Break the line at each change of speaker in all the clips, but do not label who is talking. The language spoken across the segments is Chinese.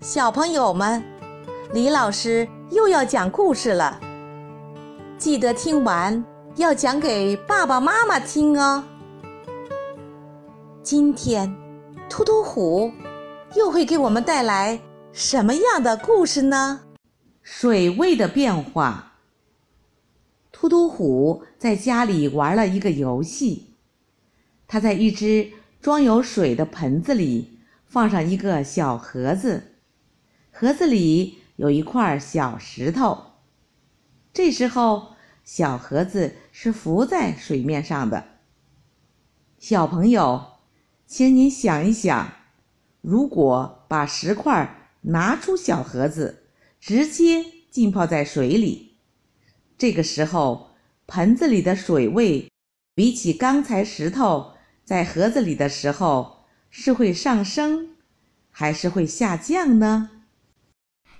小朋友们，李老师又要讲故事了，记得听完要讲给爸爸妈妈听哦。今天，突突虎又会给我们带来什么样的故事呢？
水位的变化。突突虎在家里玩了一个游戏，他在一只装有水的盆子里放上一个小盒子。盒子里有一块小石头，这时候小盒子是浮在水面上的。小朋友，请你想一想，如果把石块拿出小盒子，直接浸泡在水里，这个时候盆子里的水位比起刚才石头在盒子里的时候是会上升，还是会下降呢？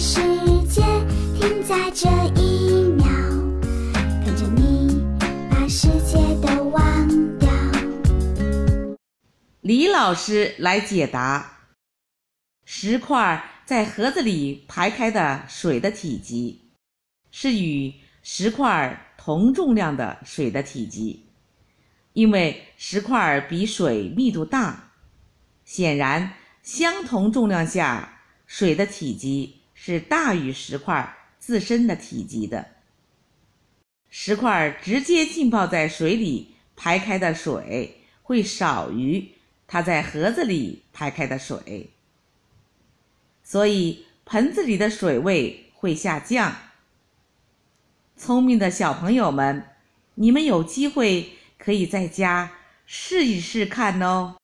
世界停在这一秒，跟着你把世界都忘掉。
李老师来解答：石块在盒子里排开的水的体积，是与石块同重量的水的体积。因为石块比水密度大，显然相同重量下，水的体积是大于石块自身的体积的。石块直接浸泡在水里排开的水会少于它在盒子里排开的水，所以盆子里的水位会下降。聪明的小朋友们，你们有机会可以在家试一试看哦。